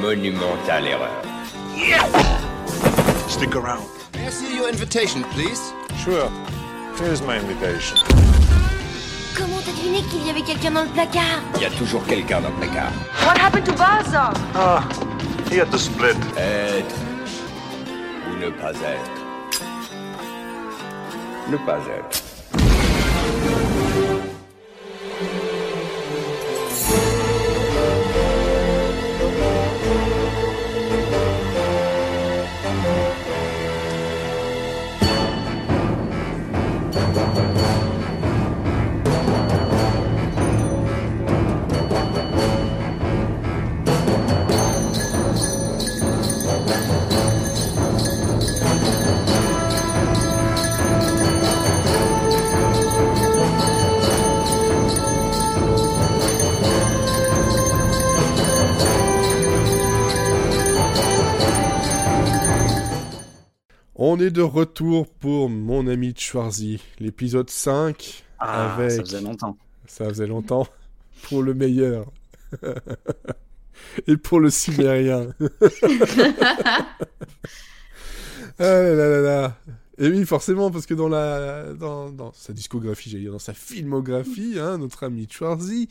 monumentale erreur. Stick around. May I see your invitation, please? Sure. Here's my invitation. Comment t'as deviné qu'il y avait quelqu'un dans le placard? Il y a toujours quelqu'un dans le placard. What happened to Baza? Ah, he had to split. Être ou ne pas être. Ne pas être. On est de retour pour mon ami Schwarzy, l'épisode 5. Ah, avec... ça faisait longtemps. Ça faisait longtemps. pour le meilleur. Et pour le cimérien. ah là là là là. Et oui, forcément, parce que dans, la, dans, dans sa discographie, j'allais dire, dans sa filmographie, hein, notre ami Schwarzy,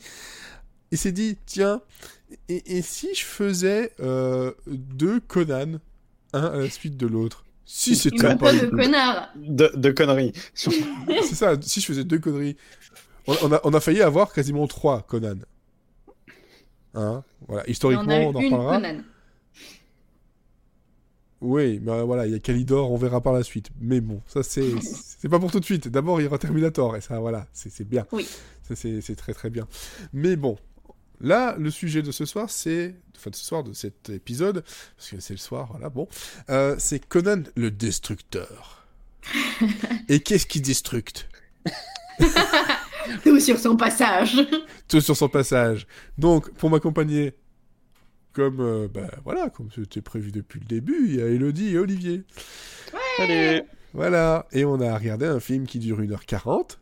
il s'est dit, tiens, et, et, si je faisais euh, deux Conan, un à la suite de l'autre? Si c'était pas de connard. De, de conneries. C'est ça, si je faisais deux conneries. On, on, a, on a failli avoir quasiment trois Conan. Hein voilà. Historiquement, on, on en une parlera. Conan. Oui, mais voilà, il y a Calidor, on verra par la suite. Mais bon, ça c'est c'est pas pour tout de suite. D'abord, il y aura Terminator, et ça, voilà, c'est bien. Oui. C'est très très bien. Mais bon, Là, le sujet de ce soir, c'est. Enfin, de ce soir, de cet épisode, parce que c'est le soir, voilà, bon. Euh, c'est Conan le Destructeur. Et qu'est-ce qui destructe? Tout sur son passage. Tout sur son passage. Donc, pour m'accompagner, comme. Euh, bah, voilà, comme c'était prévu depuis le début, il y a Elodie et Olivier. Ouais. Salut Voilà. Et on a regardé un film qui dure 1h40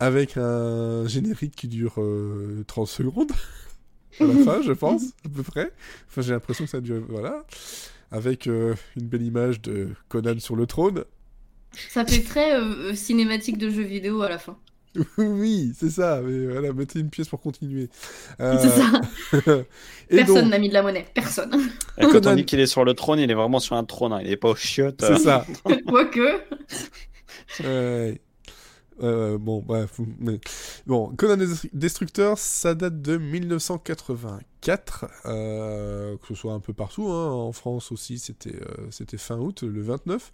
avec un générique qui dure euh, 30 secondes à la fin, je pense, à peu près. Enfin, j'ai l'impression que ça dure, voilà, avec euh, une belle image de Conan sur le trône. Ça fait très euh, cinématique de jeu vidéo à la fin. oui, c'est ça. Mais voilà, mettez une pièce pour continuer. C'est ça. Personne n'a mis de la monnaie. Personne. Et quand Conan... on dit qu'il est sur le trône, il est vraiment sur un trône. Hein. Il n'est pas au chiottes. C'est ça. Quoique. Ouais. Euh, bon, bref. Mais... Bon, Conan Destructeur, ça date de 1984, euh, que ce soit un peu partout. Hein. En France aussi, c'était euh, c'était fin août, le 29.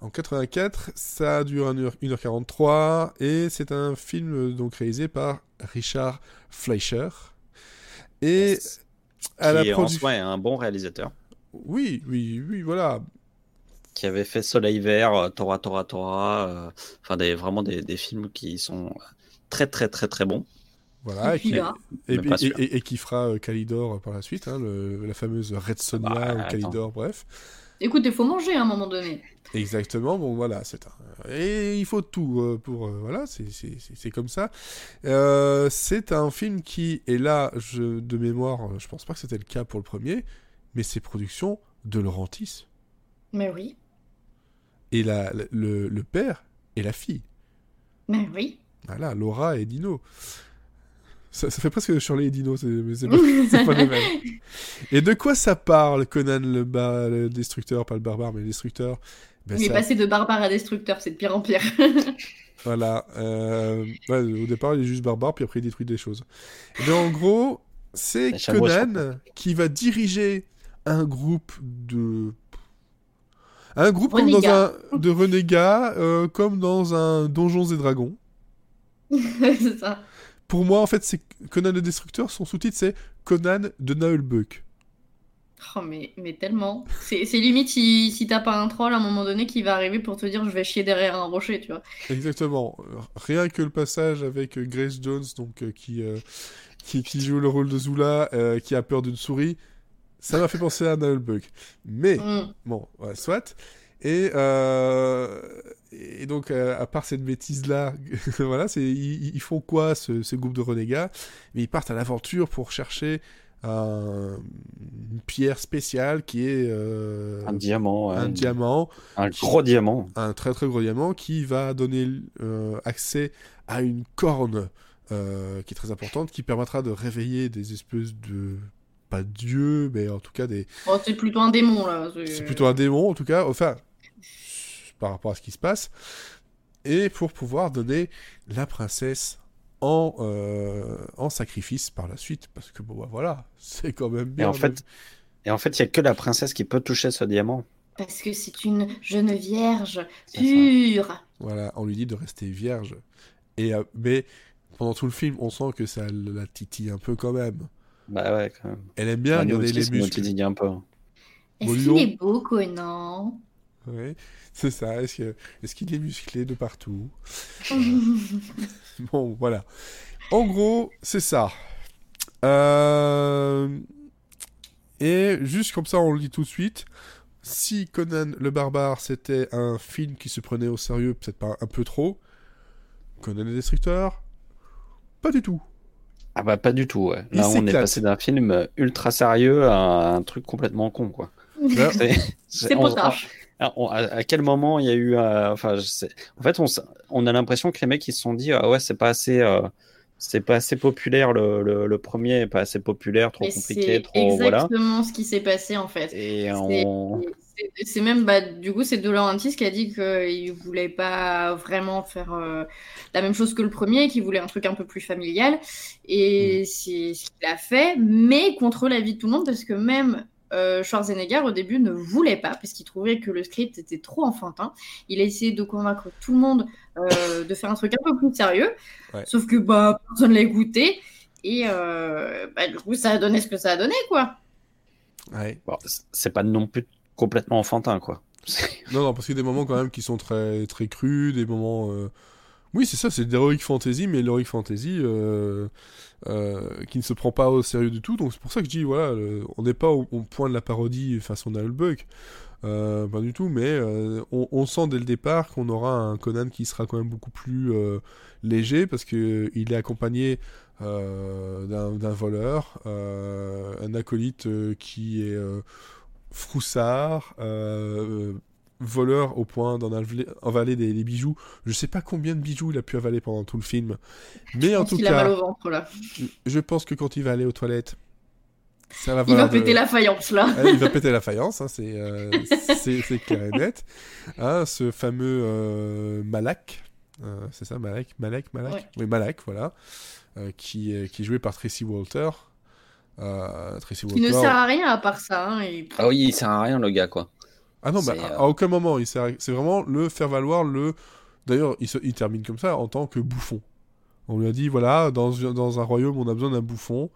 En 84, ça dure 1h43 et c'est un film donc réalisé par Richard Fleischer. Et yes. à Qui la est un bon réalisateur. Oui, oui, oui, voilà qui avait fait Soleil Vert, Tora Tora Tora, euh, enfin des, vraiment des, des, films qui sont très très très très bons. Voilà, et, qui, et, et, et, qui fera euh, Calidor par la suite, hein, le, la fameuse Red Sonia bah, ou Calidor, bref. Écoute, il faut manger à un moment donné. Exactement, bon voilà, c'est un... Et il faut tout euh, pour... Euh, voilà, c'est comme ça. Euh, c'est un film qui est là, je, de mémoire, je pense pas que c'était le cas pour le premier, mais c'est production de Laurentis. Mais oui et la, le, le, père et la fille. Mais oui. Voilà, Laura et Dino. Ça, ça fait presque Shirley et Dino, c'est pas, pas le même. Et de quoi ça parle, Conan le, destructeur, pas le barbare, mais le destructeur ben Il ça... est passé de barbare à destructeur, c'est de pire en pire. voilà. Euh, ouais, au départ, il est juste barbare, puis après, il détruit des choses. Et bien, en gros, c'est Conan qui va diriger un groupe de un groupe comme dans un, de renégats, euh, comme dans un Donjons et Dragons. c'est ça. Pour moi, en fait, c'est Conan le Destructeur, son sous-titre, c'est Conan de Naulbuck. Oh, mais, mais tellement. C'est limite si, si t'as pas un troll à un moment donné qui va arriver pour te dire je vais chier derrière un rocher, tu vois. Exactement. Rien que le passage avec Grace Jones, donc, euh, qui, euh, qui, qui, joue le rôle de Zula, euh, qui a peur d'une souris, ça m'a fait penser à Nullbug. Mais, mm. bon, ouais, soit. Et, euh, et donc, euh, à part cette bêtise-là, voilà, ils, ils, font quoi, ce, ce, groupe de renégats? Mais ils partent à l'aventure pour chercher un- une pierre spéciale qui est euh, Un diamant, ouais. un diamant, Un gros diamant. un très très gros diamant qui va donner euh, accès à une corne euh, qui est très importante, qui permettra de réveiller des espèces de pas dieux, mais en tout cas des. Bon, c'est plutôt un démon là. C'est plutôt un démon en tout cas, enfin par rapport à ce qui se passe, et pour pouvoir donner la princesse en, euh, en sacrifice par la suite, parce que bon bah, voilà, c'est quand même bien. en fait, Et en fait, il y a que la princesse qui peut toucher ce diamant. Parce que c'est une jeune vierge ça. pure. Voilà, on lui dit de rester vierge. Et, euh, mais pendant tout le film, on sent que ça la titille un peu quand même. Bah ouais, quand même. Elle aime bien Bah, regarder aussi, les muscles. un peu. Est-ce qu'il est beau, Conan? Ouais, c'est ça. Est-ce que- est-ce qu'il est musclé de partout? Bon, voilà. En gros, c'est ça. Euh, Et juste comme ça, on le dit tout de suite. Si Conan le barbare c'était un film qui se prenait au sérieux, peut-être pas un peu trop, Conan le destructeur, pas du tout. Ah bah pas du tout, ouais. Là, on est passé d'un film ultra sérieux à un truc complètement con, quoi. C'est potage. On- à, à quel moment il y a eu euh, enfin je sais- en fait on, on a l'impression que les mecs ils se sont dit ah ouais c'est pas assez euh, c'est pas assez populaire le, le, le premier pas assez populaire trop Mais compliqué c'est trop voilà exactement ce qui s'est passé en fait. et on c'est- même, bah, du coup, c'est De Laurentiis qui a dit qu'il voulait pas vraiment faire euh, la même chose que le premier, qu'il voulait un truc un peu plus familial. Et Mm. c'est ce qu'il a fait, mais contre l'avis de tout le monde, parce que même euh, Schwarzenegger, au début, ne voulait pas, parce qu'il trouvait que le script était trop enfantin. Il a essayé de convaincre tout le monde euh, de faire un truc un peu plus sérieux, Ouais. sauf que bah, personne l'a écouté. Et euh, bah, du coup, ça a donné ce que ça a donné, quoi. ouais. bon, c'est pas non plus complètement enfantin quoi Non, non, parce qu'il y a des moments quand même qui sont très, très crus, des moments. euh, Oui, c'est ça, c'est l'heroic fantasy, mais l'heroic fantasy euh, euh, qui ne se prend pas au sérieux du tout. Donc c'est pour ça que je dis, voilà, on n'est pas au, point de la parodie façon Buck, euh, pas du tout, mais on, sent dès le départ qu'on aura un Conan qui sera quand même beaucoup plus léger, parce que il est accompagné d'un voleur, un acolyte qui est froussard, euh, voleur au point d'en avaler, des, des bijoux. Je sais pas combien de bijoux il a pu avaler pendant tout le film, mais Je en pense tout qu'il a mal cas, au ventre, là. je pense que quand il va aller aux toilettes, ça va Il va de- péter la faïence, là. Ah, il va péter la faïence, hein, c'est euh, clair et net. Hein, ce fameux euh, Malak, euh, c'est ça, Malak, Malak, Malak, Ouais. oui Malak, voilà, euh, qui qui est joué par Tracy Walter. Euh, Tracy Qui ne sert à rien à part ça. hein, et- ah oui il sert à rien le gars quoi Ah non, bah, à euh, à aucun moment. il sert- C'est vraiment le faire valoir le. D'ailleurs, il, se- il termine comme ça en tant que bouffon. On lui a dit voilà, dans, dans un royaume, on a besoin d'un bouffon.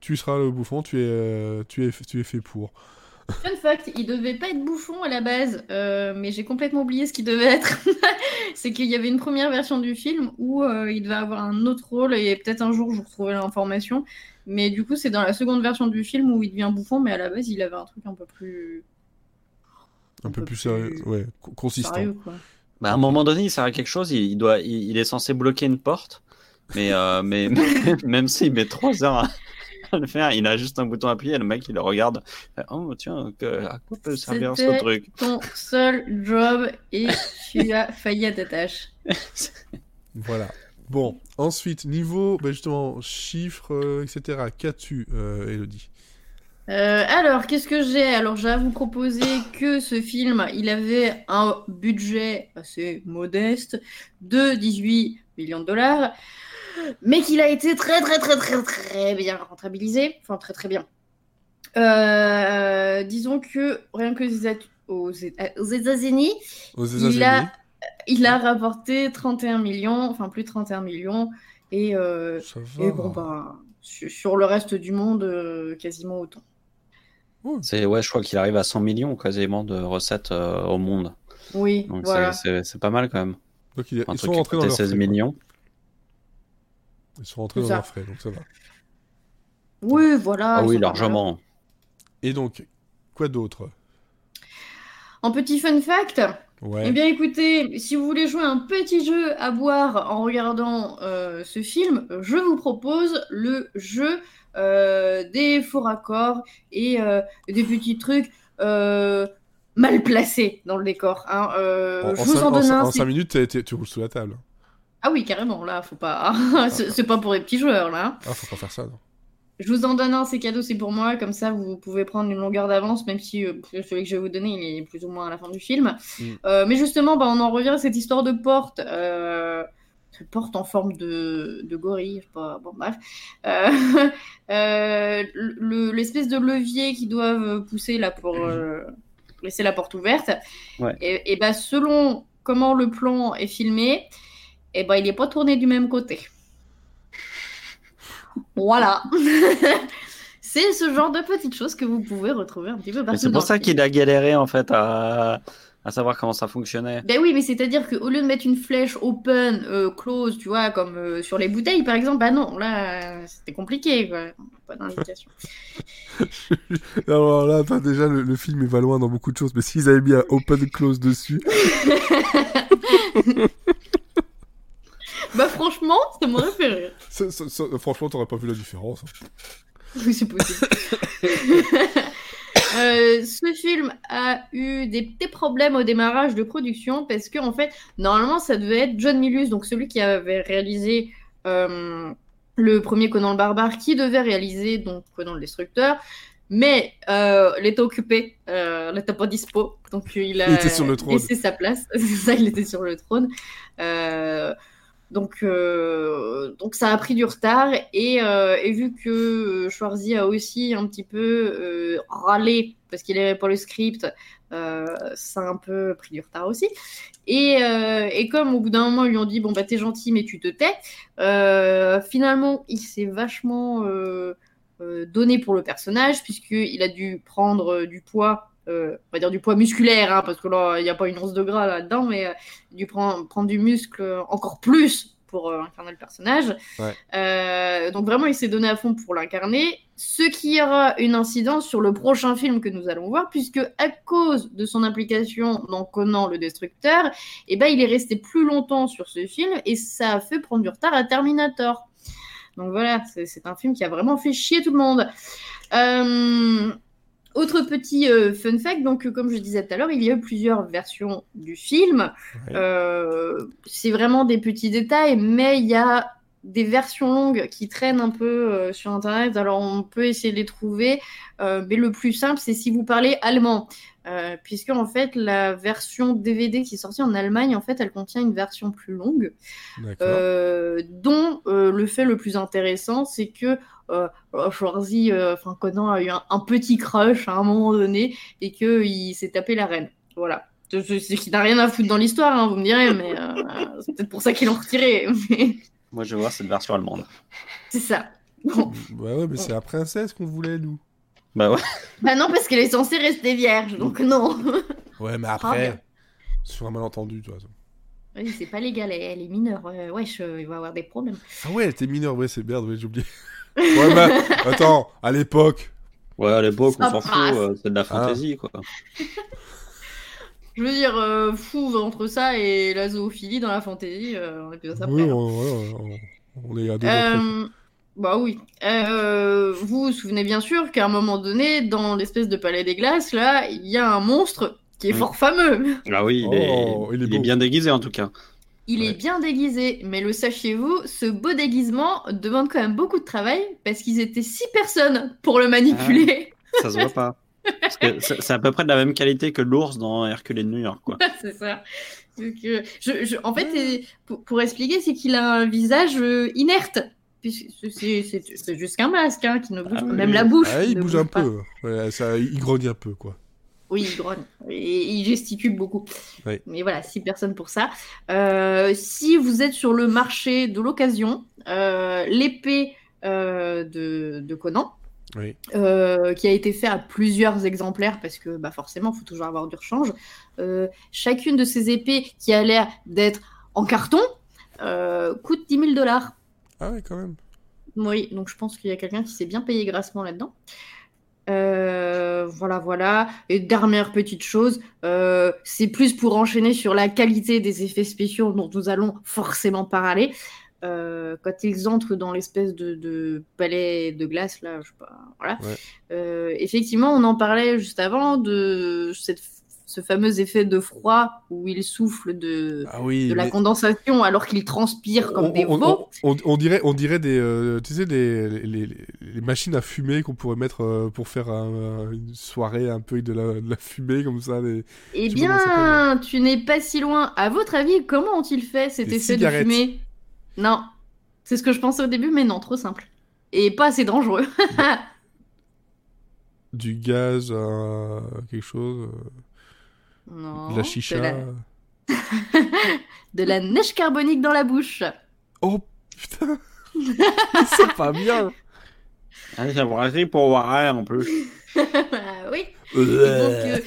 Tu seras le bouffon, tu es, euh, tu es, tu es fait pour. Fun fact, il devait pas être bouffon à la base, euh, mais j'ai complètement oublié ce qu'il devait être. c'est qu'il y avait une première version du film où euh, il devait avoir un autre rôle et peut-être un jour je vous retrouverai l'information. Mais du coup, c'est dans la seconde version du film où il devient bouffon, mais à la base, il avait un truc un peu plus Un, Un peu peu plus plus sérieux, ouais, co- consistant. sérieux, quoi. bah, à un moment donné il sert à quelque chose il, doit il, il est censé bloquer une porte mais euh, mais même s'il met trois heures à, à le faire il a juste un bouton appuyé et le mec il le regarde oh tiens que- à quoi peut servir ce C'était- truc? Ton seul job et tu as failli à ta tâche. Voilà. Bon, ensuite, niveau, bah, justement, chiffres, euh, etc. Qu'as-tu, euh, Elodie Euh, alors, qu'est-ce que j'ai? Alors, j'ai à vous proposer que ce film, il avait un budget assez modeste de 18 millions de dollars, mais qu'il a été très, très, très, très, très bien rentabilisé. Enfin, très, très bien. Disons que rien que aux Éta- aux Éta- aux États-Unis, il États-Unis a, il a rapporté 31 millions, enfin plus de 31 millions, et, euh, et bon, ben, sur, sur le reste du monde, euh, quasiment autant. c'est ouais je crois qu'il arrive à 100 millions quasiment de recettes euh, au monde Oui, donc voilà. c'est- pas mal quand même Donc, il- un ils truc sont qui rentrés dans coûtait leurs 16 frais. quoi. millions Ils sont rentrés dans leurs frais, donc ça va. Oui, voilà. ah oui largement Et donc, quoi d'autre? En petit fun fact, Ouais. eh bien écoutez, si vous voulez jouer un petit jeu à boire en regardant euh, ce film, je vous propose le jeu euh, des faux raccords et euh, des petits trucs mal placés dans le décor. hein. En, je en vous cinq- en donne un. en c'est- cinq minutes, t'es- t'es- tu roules sous la table. Ah oui, carrément, là, faut pas. c'est pas pour les petits joueurs, là. Ah, faut pas faire ça, non. Je vous en donne un, c'est cadeau, c'est pour moi. Comme ça, vous pouvez prendre une longueur d'avance, même si euh, celui que je vais vous donner, il est plus ou moins à la fin du film. Mm. Euh, mais justement, bah, on en revient à cette histoire de porte. Euh, porte en forme de, de gorille, je sais pas. Bon, bref. Le- L'espèce de levier qu'ils doivent pousser là pour laisser la porte ouverte. Ouais. Et, et bah, selon comment le plan est filmé, et ben il n'est pas tourné du même côté. Voilà. C'est ce genre de petites choses que vous pouvez retrouver un petit peu partout. c'est pour ça qu'il a galéré en fait à, à savoir comment ça fonctionnait. Ben oui, mais c'est-à-dire qu'au lieu de mettre une flèche open, euh, close, tu vois, comme euh, sur les bouteilles par exemple, bah non, là, c'était compliqué, quoi. Pas d'indication. Alors là, enfin, déjà, le, le film il va loin dans beaucoup de choses, mais s'ils avaient mis un open close dessus, bah franchement, ça m'aurait fait rire. ça- ça- ça- franchement, t'aurais pas vu la différence. hein. Oui, c'est possible. Euh, ce film a eu des petits problèmes au démarrage de production parce que en fait, normalement, ça devait être John Milius, donc celui qui avait réalisé euh, le premier Conan le barbare, qui devait réaliser donc Conan le destructeur, mais euh, il était occupé, euh, il n'était pas dispo, donc il a Il était sur le trône. laissé sa place. C'est ça, il était sur le trône. Donc, euh, donc ça a pris du retard et, euh, vu que euh, Schwarzy a aussi un petit peu râlé parce qu'il n'avait pas le script, ça a un peu pris du retard aussi. Et, et comme au bout d'un moment ils lui ont dit bon bah t'es gentil mais tu te tais, finalement il s'est vachement donné pour le personnage puisqu'il a dû prendre du poids. Euh, on va dire du poids musculaire, hein, parce que là, il n'y a pas une once de gras là-dedans, mais euh, du prendre, prendre du muscle encore plus pour euh, incarner le personnage. Ouais. Euh, donc vraiment, il s'est donné à fond pour l'incarner, ce qui aura une incidence sur le prochain film que nous allons voir, puisque à cause de son implication dans Conan le Destructeur, eh ben, il est resté plus longtemps sur ce film et ça a fait prendre du retard à Terminator. Donc voilà, c'est c'est un film qui a vraiment fait chier tout le monde. Euh, autre petit euh, fun fact, donc euh, comme je disais tout à l'heure, il y a eu plusieurs versions du film. Ouais. Euh, c'est vraiment des petits détails, mais il y a des versions longues qui traînent un peu euh, sur Internet. Alors on peut essayer de les trouver, euh, mais le plus simple, c'est si vous parlez allemand. Euh, puisque en fait la version DVD qui est sortie en Allemagne en fait elle contient une version plus longue D'accord. euh, dont euh, le fait le plus intéressant, c'est que euh, Schwarzy, euh, enfin Conan a eu un, un petit crush à un moment donné et que il s'est tapé la reine. Voilà. C'est c'est qui n'a rien à foutre dans l'histoire, hein, vous me direz, mais euh, c'est peut-être pour ça qu'ils l'ont retiré. mais Moi je vois cette version allemande. c'est ça. Bon. Ouais, ouais, mais c'est la princesse qu'on voulait, nous. Bah ouais. Bah non, parce qu'elle est censée rester vierge, donc non. Ouais, mais Ah, après, bien. sur un malentendu, de toute façon. Oui, c'est pas légal, elle, elle est mineure. Euh, wesh, euh, il va avoir des problèmes. Ah ouais, t'es mineur, ouais, c'est merde, ouais, j'ai oublié. ouais, bah, attends, à l'époque. Ouais, à l'époque, on s'en fout, euh, c'est de la fantaisie quoi. Je veux dire, euh, fou entre ça et la zoophilie dans la fantaisie, euh, on est plus à ça Oui, près, on, ouais, on- on est à deux. Euh, bah oui. Euh, vous vous souvenez bien sûr qu'à un moment donné, dans l'espèce de palais des glaces, là, il y a un monstre qui est Mm. fort fameux. Ah oui, il, Oh, est... il est il est beau. bien déguisé en tout cas. Il Ouais. est bien déguisé, mais le sachiez-vous, ce beau déguisement demande quand même beaucoup de travail parce qu'ils étaient six personnes pour le manipuler. Ça se voit pas. Parce que c'est à peu près de la même qualité que l'ours dans Hercule de New York quoi. c'est ça. Donc, euh, je, je- en fait, euh, pour, pour expliquer, c'est qu'il a un visage euh, inerte. C'est- C'est c'est juste qu'un masque hein, qui ne bouge Ah pas. oui. Même la bouche. Ah, il ne bouge un pas. peu. Ouais, ça, il grogne un peu, quoi. Oui, il grogne. Et il gesticule beaucoup. Oui. Mais voilà, six personnes pour ça. Euh, si vous êtes sur le marché de l'occasion, euh, l'épée euh, de, de Conan, Oui. euh, qui a été fait à plusieurs exemplaires, parce que bah, forcément, il faut toujours avoir du rechange. Euh, chacune de ces épées qui a l'air d'être en carton euh, coûte 10 000 dollars. Ah ouais, quand même. Oui, donc je pense qu'il y a quelqu'un qui s'est bien payé grassement là-dedans. Euh, voilà, voilà. Et dernière petite chose, euh, c'est plus pour enchaîner sur la qualité des effets spéciaux dont nous allons forcément parler. euh, quand ils entrent dans l'espèce de, de palais de glace, là, je sais pas, voilà. Ouais. Effectivement, on en parlait juste avant de cette, ce fameux effet de froid où il souffle de, Ah oui. de la mais- condensation alors qu'il transpire comme on, des veaux. on- on dirait, on dirait des, euh, tu sais, des, les, les- les machines à fumer qu'on pourrait mettre euh, pour faire un- une soirée un peu avec de la, de la fumée comme ça. Eh bien, tu n'es pas si loin. À votre avis, comment ont-ils fait cet Des effet cigarettes. de fumée? Non, c'est ce que je pensais au début, mais non, trop simple. Et pas assez dangereux. Du gaz, euh, quelque chose, euh, non, de la chicha. De la, de la neige carbonique dans la bouche. Oh putain, c'est pas bien. Ah, brassé pour voir en plus. Ah oui. Donc, euh,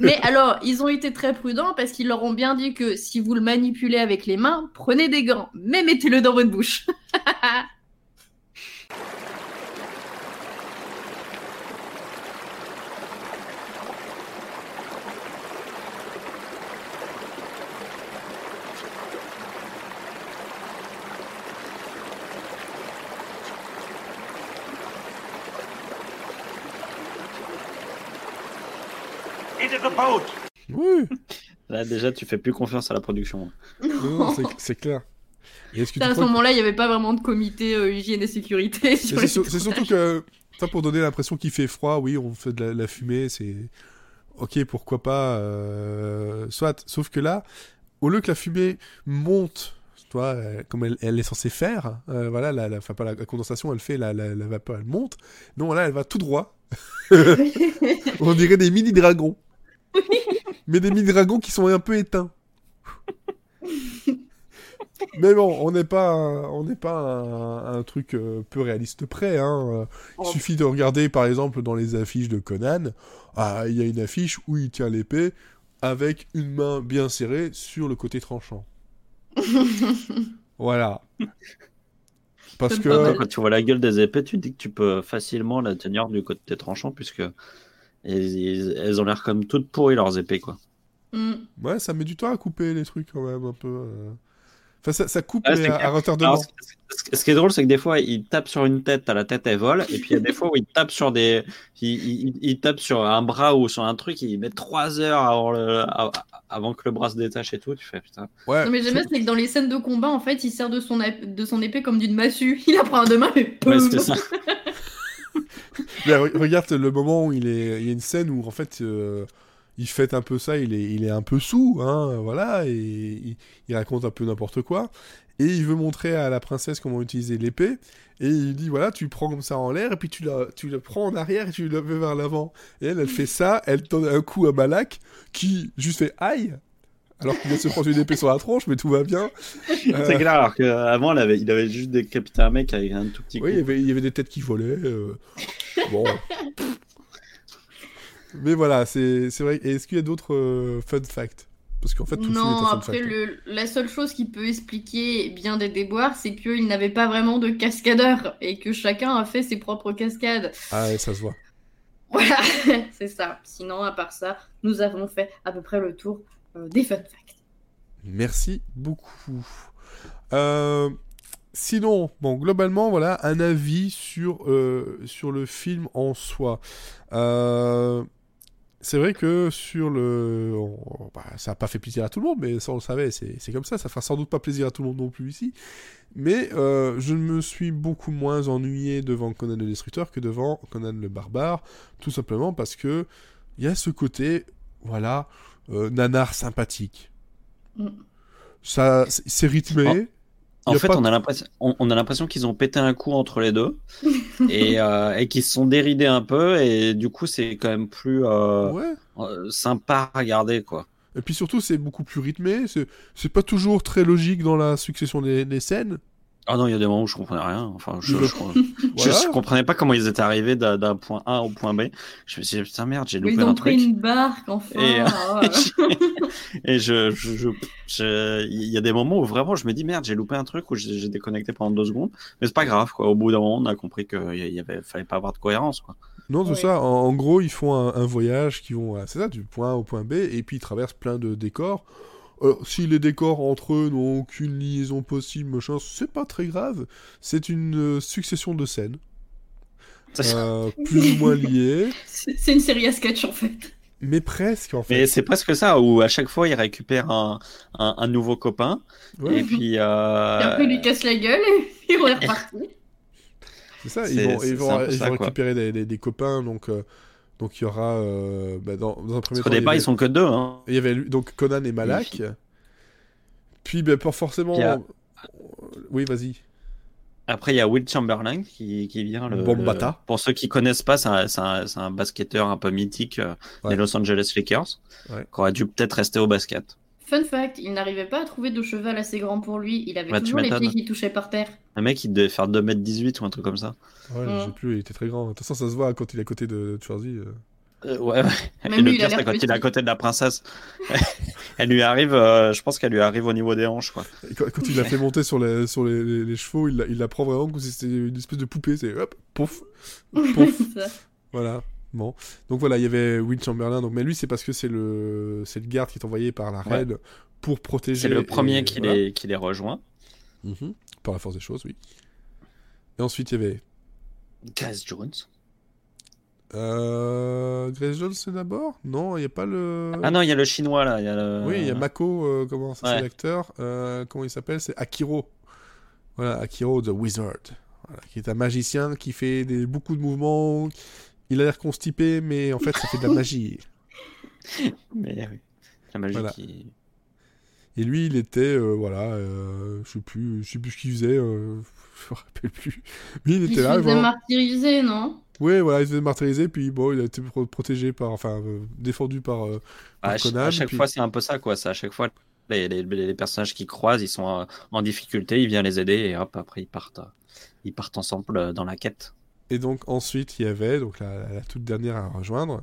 Mais alors, ils ont été très prudents parce qu'ils leur ont bien dit que si vous le manipulez avec les mains, prenez des gants, mais mettez-le dans votre bouche. Oui, Là, déjà, tu fais plus confiance à la production. non, non, c'est- c'est clair. Et est-ce que tu à ce moment-là, il n'y avait pas vraiment de comité euh, hygiène et sécurité. C'est les sur- c'est surtout que, ça pour donner l'impression qu'il fait froid, oui, on fait de la, la fumée, c'est ok, pourquoi pas, euh, soit. Sauf que là, au lieu que la fumée monte, tu vois, euh, comme elle, elle est censée faire, euh, voilà, la, pas la, la condensation, elle fait, la, la, la vapeur, elle monte. Non, là, elle va tout droit. on dirait des mini dragons, mais des mini dragons qui sont un peu éteints. Mais bon, on n'est pas, un- on n'est pas un, un truc euh, peu réaliste près. Hein. Euh, Il Oh. suffit de regarder, par exemple, dans les affiches de Conan, ah, il y a une affiche où il tient l'épée avec une main bien serrée sur le côté tranchant. voilà. Parce que. Quand tu vois la gueule des épées, tu te dis que tu peux facilement la tenir du côté tranchant, puisque elles, ont l'air comme toutes pourries, leurs épées, quoi. Mm. ouais, ça met du temps à couper les trucs quand même un peu. euh. Enfin, ça, ça coupe Ah, mais c'est à, retardement. Ce- ce ce qui est drôle, c'est que des fois, il tape sur une tête, à la tête, elle vole, et puis il y a des fois où il tape sur des, il, il- il tape sur un bras ou sur un truc, il met trois heures avant, le- a- avant que le bras se détache et tout. Tu fais putain. Ouais, Non, mais j'aime bien, c'est que dans les scènes de combat, en fait, il sert de son, ép- de son épée comme d'une massue. Il la prend à deux mains et Ouais, c'est ça. Regarde le moment où il est, il y a une scène où en fait euh, il fête un peu ça, il est, il est un peu sous, hein, voilà, et il, raconte un peu n'importe quoi, et il veut montrer à la princesse comment utiliser l'épée, et il dit voilà, tu prends comme ça en l'air, et puis tu la, tu la prends en arrière et tu la mets vers l'avant. Et elle, elle fait ça, elle donne un coup à Malak qui juste fait aïe, alors qu'il vient de se prendre une épée sur la tronche, mais tout va bien. Euh, C'est clair, alors qu'avant, il avait, il avait juste décapité un mec avec un tout petit coup. Oui, il y, avait, il y avait des têtes qui volaient. euh, Bon. Mais voilà, c'est vrai. Et est-ce qu'il y a d'autres euh, fun facts? Parce qu'en fait, tout Non, après, le, la seule chose qui peut expliquer bien des déboires, c'est qu'il n'avait pas vraiment de cascadeur et que chacun a fait ses propres cascades. Ah, ouais, ça se voit. Voilà, c'est ça. Sinon, à part ça, nous avons fait à peu près le tour euh, des fun facts. Merci beaucoup. Euh, sinon, bon, globalement, voilà, un avis sur, euh, sur le film en soi. Euh, c'est vrai que sur le... bah, ça n'a pas fait plaisir à tout le monde, mais ça on le savait, c'est comme ça, ça fera sans doute pas plaisir à tout le monde non plus ici. Mais euh, je me suis beaucoup moins ennuyé devant Conan le Destructeur que devant Conan le Barbare, tout simplement parce que il y a ce côté, voilà, euh, nanar sympathique. Mm. Ça, c'est- rythmé. En fait, pas- on a l'impression, on, on a l'impression qu'ils ont pété un coup entre les deux et, euh, et qu'ils se sont déridés un peu et du coup, c'est quand même plus euh, Ouais. euh, sympa à regarder, quoi. Et puis surtout, c'est beaucoup plus rythmé. C'est c'est pas toujours très logique dans la succession des, des scènes. Ah non, il y a des moments où je comprenais rien. Enfin, je, Je- je, je- Voilà. je comprenais pas comment ils étaient arrivés d'un point A au point B. Je me suis dit, putain, merde, j'ai loupé ils un ont pris truc. une barque, enfin. Et, euh, oh. Et je, je, je- je- il y a des moments où vraiment je me dis merde, j'ai loupé un truc où j'ai déconnecté pendant deux secondes, mais c'est pas grave quoi. Au bout d'un moment, on a compris qu'il y avait, fallait pas avoir de cohérence quoi. Non, c'est Oui. ça. En, en gros, ils font un, un voyage qui vont, c'est ça, du point A au point B, et puis ils traversent plein de décors. Alors, si les décors entre eux n'ont aucune liaison possible, machin, c'est pas très grave. C'est une euh, succession de scènes, euh, plus ou moins liées, C'est une série à sketch en fait. mais presque en fait. Mais c'est presque ça, où à chaque fois il récupère un, un, un nouveau copain, Ouais, et puis... Euh... Et après, il lui casse la gueule et on est reparti. c'est ça. Ils vont, ils vont, ils récupérer des, des- des copains, donc euh, donc il y aura euh, bah, dans, dans un premier Parce temps. il départ avait- ils sont que deux, hein. Il y avait donc Conan et Malak. Puis, pas forcément. Il a- Oui, vas-y. Après, il y a Will Chamberlain qui, qui vient. Le, Bombata. le- Pour ceux qui connaissent pas, c'est un, basketteur un peu mythique euh, Ouais. des Los Angeles Lakers, Ouais. qui aurait dû peut-être rester au basket. Fun fact, il n'arrivait pas à trouver de cheval assez grand pour lui. Il avait Bah, toujours les pieds qui touchaient par terre. Un mec, il devait faire 2m18 ou un truc comme ça. Ouais, Mm. je sais plus, il était très grand. De toute façon, ça se voit quand il est à côté de Schwarzy. euh. Euh, ouais, ouais. Même Et le lui, il a pire, c'est quand il est petit. à côté de la princesse. elle lui arrive, euh, je pense qu'elle lui arrive au niveau des hanches, quoi. Et Quand, quand il l'a fait monter sur les, sur les, les- les chevaux, il la, il la prend vraiment comme si c'était une espèce de poupée. C'est hop, pouf, pouf. Voilà. Bon. Donc voilà, il y avait Will Chamberlain. Donc, mais lui, c'est parce que c'est le, c'est le garde qui est envoyé par la Ouais. reine pour protéger. C'est le et- premier qui, voilà. les, qui les rejoint. Mhm. Par la force des choses, oui. Et ensuite, il y avait Grace Jones. euh, Grace Jones d'abord? Non, il n'y a pas le. Ah non, il y a le chinois, là. Il y a le... Oui, il y a Mako, euh, comment ça, c'est Ouais. l'acteur. Euh, comment il s'appelle? C'est Akiro. Voilà, Akiro the Wizard. Voilà, qui est un magicien qui fait des, beaucoup de mouvements. Il a l'air constipé, mais en fait, ça fait de la magie. Mais oui. La magie Voilà. qui... Et lui, il était, euh, voilà, euh, je sais plus, je sais plus ce qu'il faisait, euh, je me rappelle plus. Mais il Il était se là, faisait vraiment. martyriser, non? Ouais, voilà, il se faisait martyriser, puis bon, il a été pro- protégé par, enfin, euh, défendu par, euh, par À, ch- Conan. à chaque puis- fois, c'est un peu ça, quoi. C'est à chaque fois, les, les, les personnages qui croisent, ils sont en difficulté, il vient les aider, et hop, après, ils partent, ils partent ensemble dans la quête. Et donc ensuite, il y avait donc la, la toute dernière à rejoindre,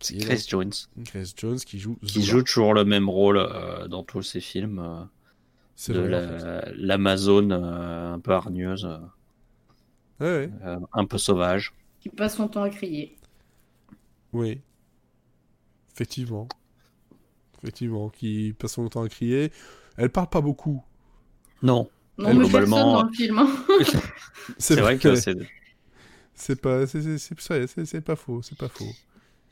C'est Grace Jones, Grace Jones qui joue. qui Zula. joue toujours le même rôle euh, dans tous ces films euh, C'est de fait. la- l'Amazone euh, un peu hargneuse, euh, Ouais, ouais, euh, un peu sauvage. Qui passe son temps à crier. oui. Effectivement. Effectivement, qui passe son temps à crier. Elle parle pas beaucoup. Non, Non, Elle, mais globalement, personne dans le film. hein. c'est vrai que c'est. C'est pas, c'est, c'est, c'est, c'est- c'est- c'est pas faux, c'est pas faux.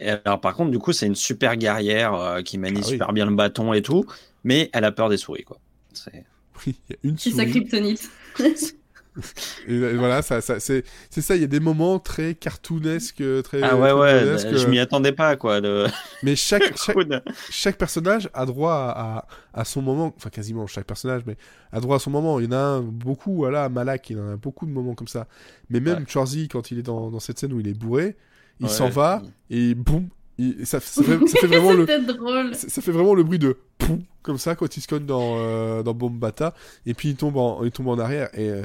Et alors, par contre, du coup, c'est une super guerrière euh, qui manie Ah oui. super bien le bâton et tout, mais elle a peur des souris, quoi. C'est- Oui, il y a une C'est sa souris. kryptonite. Et euh, voilà, ça, ça, c'est, c'est ça. Il y a des moments très cartoonesques, très. Ah ouais, très ouais, je m'y attendais pas, quoi. Le... Mais chaque, chaque, chaque personnage a droit à, à, à son moment, enfin quasiment chaque personnage, mais a droit à son moment. Il y en a un, beaucoup, voilà, Malak, il en a beaucoup de moments comme ça. Mais même Ouais. Charzy, quand il est dans, dans cette scène où il est bourré, il Ouais. s'en va et boum, ça, ça fait, ça fait vraiment le, drôle. ça ça fait vraiment le bruit de poum, comme ça quand il se cogne dans, euh, dans Bombata, et puis il tombe en, il tombe en arrière. Et euh,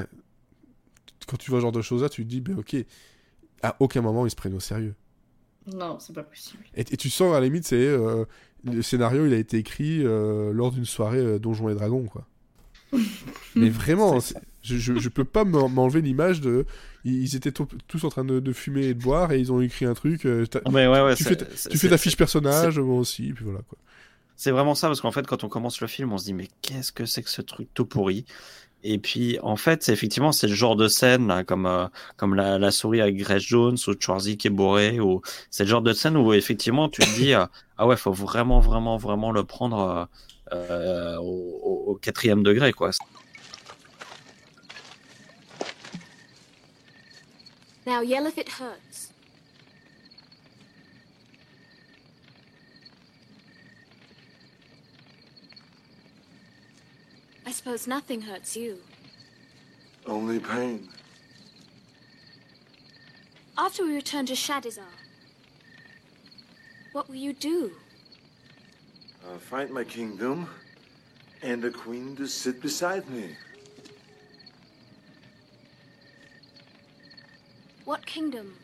quand tu vois ce genre de choses là, tu te dis, ben ok, à aucun moment ils se prennent au sérieux. Non, c'est pas possible. Et, et tu sens à la limite, c'est euh, le scénario, il a été écrit euh, lors d'une soirée euh, Donjons et Dragons, quoi. Mais vraiment, je, je, je peux pas m'en- m'enlever l'image de. Ils étaient to- tous en train de, de fumer et de boire et ils ont écrit un truc. euh, Mais ouais, ouais, tu c'est- fais, ta- c'est- tu fais c'est- ta fiche personnage, moi aussi, et puis voilà quoi. C'est vraiment ça, parce qu'en fait, quand on commence le film, on se dit, mais qu'est-ce que c'est que ce truc tout pourri? Et puis, en fait, c'est effectivement, c'est le genre de scène, comme, euh, comme la, souris avec Grace Jones, ou Schwarzy qui est bourré, ou c'est le genre de scène où, effectivement, tu te dis, euh, ah ouais, faut vraiment, vraiment, vraiment le prendre euh, au, quatrième degré, quoi. Suppose nothing hurts you. Only pain. After we return to Shadizar, what will you do? Uh, I'll find my kingdom and a queen to sit beside me. What kingdom?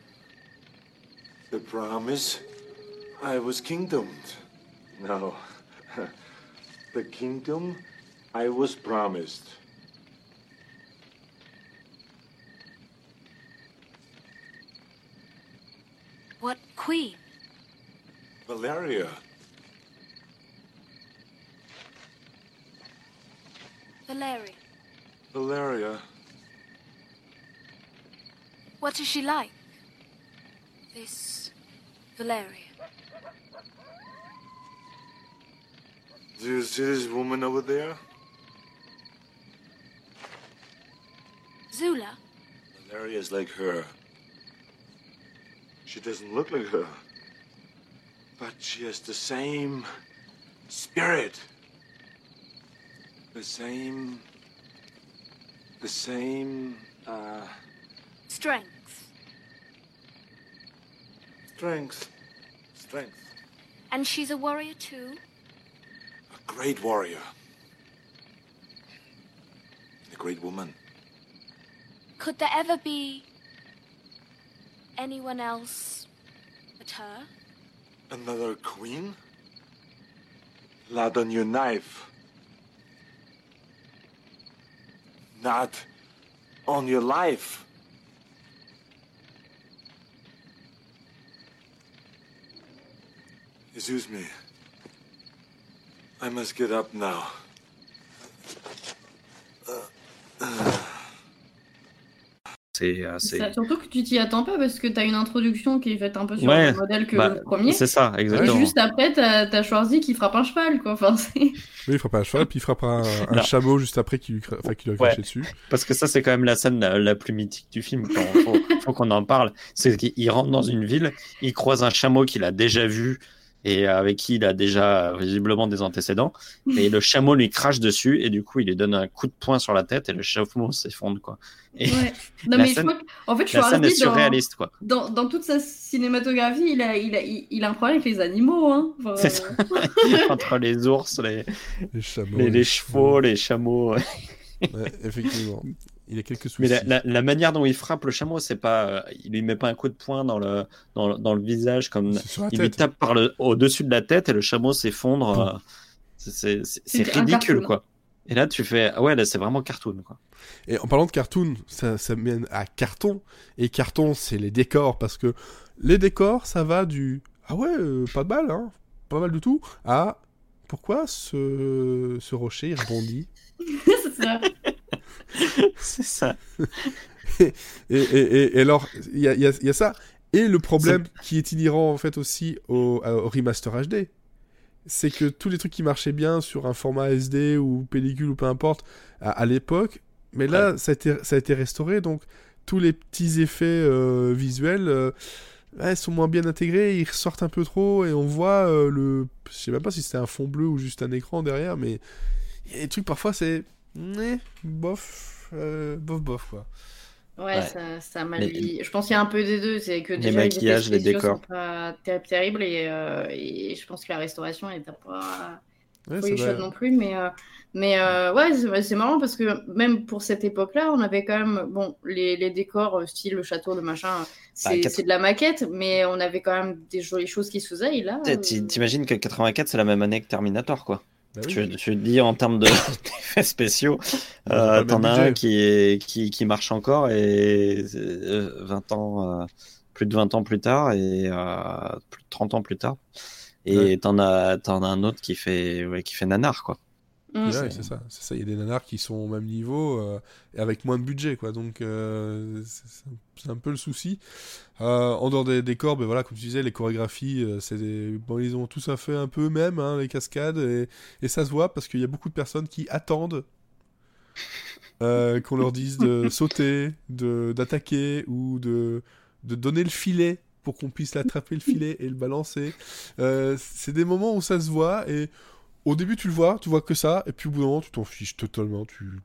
The promise I was kingdomed. No. the kingdom I was promised. What queen? Valeria. Valeria. Valeria. What is she like? This Valeria. Do you see this woman over there? Zula? Valeria is like her. She doesn't look like her. But she has the same spirit. The same. The same. Uh. Strength. Strength. Strength. And she's a warrior too? A great warrior. A great woman. Could there ever be anyone else but her? Another queen? Blood on your knife. Not on your life. Excuse me. I must get up now. C'est euh, c'est- Ça, surtout que tu t'y attends pas parce que t'as une introduction qui est faite un peu sur Ouais, le modèle que bah, le premier. C'est ça, Et exactement. juste après, t'as t'as Schwarzy qui frappe un cheval, quoi. Enfin, Oui, il frappe un cheval, puis il frappe un, chameau juste après qui lui, cra- enfin, qui lui a Ouais. craché dessus. Parce que ça, c'est quand même la scène la, la plus mythique du film. Il faut, faut qu'on en parle. C'est qu'il rentre dans une ville, il croise un chameau qu'il a déjà vu et avec qui il a déjà euh, visiblement des antécédents. Et le chameau lui crache dessus et du coup, il lui donne un coup de poing sur la tête et le chameau s'effondre. quoi. Et Ouais. Non, La mais je scène- crois que- en fait, la scène est Schwarzy, dans, surréaliste. quoi. dans, dans toute sa cinématographie, il a, il, a, il, il a un problème avec les animaux. Hein. Enfin, C'est ça. Entre les ours, les, Les chameaux. les, les chevaux, les chameaux. Ouais, effectivement. Il a quelques soucis. Mais la, la- la manière dont il frappe le chameau, c'est pas, euh, il lui met pas un coup de poing dans le, dans, le- dans le visage comme il lui tape par le au-dessus de la tête et le chameau s'effondre. Euh, c'est- ridicule cartoon. quoi. Et là tu fais ah ouais là c'est vraiment cartoon quoi. Et en parlant de cartoon, ça, ça mène à carton. Et carton, c'est les décors. Parce que les décors, ça va du Ah ouais, euh, pas mal, hein. Pas mal du tout. À Pourquoi ce, ce rocher il rebondit c'est ça. c'est ça. et, et, et- et alors, il y a, y a- y a ça. Et le problème qui est inhérent en fait aussi au, au remaster HD, c'est que tous les trucs qui marchaient bien sur un format SD ou pellicule ou peu importe à, à l'époque, mais là ça, a été, ça a été restauré, donc tous les petits effets euh, visuels euh, ouais, sont moins bien intégrés, ils ressortent un peu trop et on voit euh, le... Je sais même pas si c'était un fond bleu ou juste un écran derrière, mais il y a des trucs parfois c'est... né, bof, euh, bof, bof quoi. Ouais, Ouais. ça, ça m'a Les- lui- Je pense qu'il y a un peu des deux. C'est que Les déjà, maquillages, les spéciaux décors. sont pas ter- terribles et, euh, et je pense que la restauration n'était pas Ouais, va- non plus. Mais, euh, mais euh, ouais, c'est marrant parce que même pour cette époque-là, on avait quand même bon, les, les décors, style le château, le machin, c'est quatre- c'est de la maquette, mais on avait quand même des jolies choses qui se faisaient. Et là, euh, T'imagines que 84 c'est la même année que Terminator quoi. Bah oui. Tu, tu te dis en termes de- d'effets spéciaux, Ils ont euh, t'en as un qui est qui, qui marche encore et euh, 20 ans euh, plus de 20 ans plus tard et euh, plus de 30 ans plus tard. Et Ouais. t'en as t'en as un autre qui fait ouais, qui fait nanar quoi. Mm. Ouais, c'est ça, c'est ça. Il y a des nanars qui sont au même niveau euh, et avec moins de budget, quoi. Donc euh, c'est- un- peu le souci. Euh, en dehors des décors, ben voilà, comme tu disais, les chorégraphies, euh, c'est des... bon, ils ont tous fait un peu eux-mêmes, hein, les cascades, et, et ça se voit parce qu'il y a beaucoup de personnes qui attendent euh, qu'on leur dise de sauter, de d'attaquer ou de de donner le filet pour qu'on puisse l'attraper le filet et le balancer. Euh, c'est des moments où ça se voit et au début tu le vois, tu vois que ça, et puis au bout d'un moment tu t'en fiches totalement, tu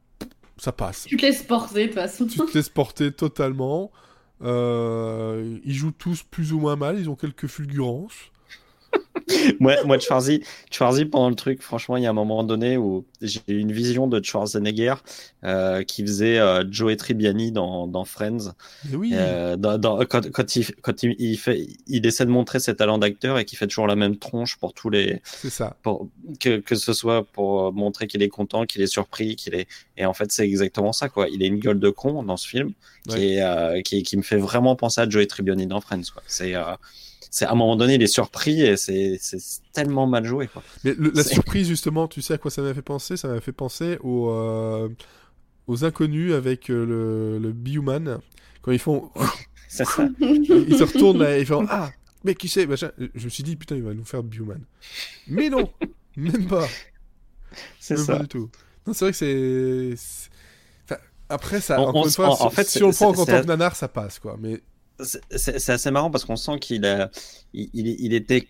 ça passe. Tu te laisses porter de toute façon. Tu te laisses porter totalement. Euh, ils jouent tous plus ou moins mal, ils ont quelques fulgurances. moi, moi, Schwarzy, Schwarzy, pendant le truc, franchement, il y a un moment donné où j'ai eu une vision de Schwarzenegger euh, qui faisait euh, Joey Tribbiani dans, dans Friends. Oui, Euh, dans, dans- quand, quand, il, quand il, il fait, il essaie de montrer ses talents d'acteur et qu'il fait toujours la même tronche pour tous les, c'est ça. pour, que, que ce soit pour montrer qu'il est content, qu'il est surpris, qu'il est, et en fait, c'est exactement ça, quoi. Il est une gueule de con dans ce film qui, Ouais. est, euh, qui, qui me fait vraiment penser à Joey Tribbiani dans Friends, quoi. C'est, euh, c'est à un moment donné, il est surpris et c'est tellement mal joué. Quoi. Mais le- la surprise, justement, tu sais à quoi ça m'a fait penser? Ça m'a fait penser aux, euh, aux inconnus avec euh, le, le Bioman. Quand ils font. Ça. ils se retournent là et ils font Ah, mais qui c'est machin. Je me suis dit, putain, il va nous faire Bioman. Mais non Même pas C'est Même ça. pas du tout. Non, c'est vrai que c'est. enfin, après, ça, On- encore on une se- fois, en- si, fait, si on le prend en tant que nanar, ça passe, quoi. Mais C'est- assez marrant parce qu'on sent qu'il a, il, il- était,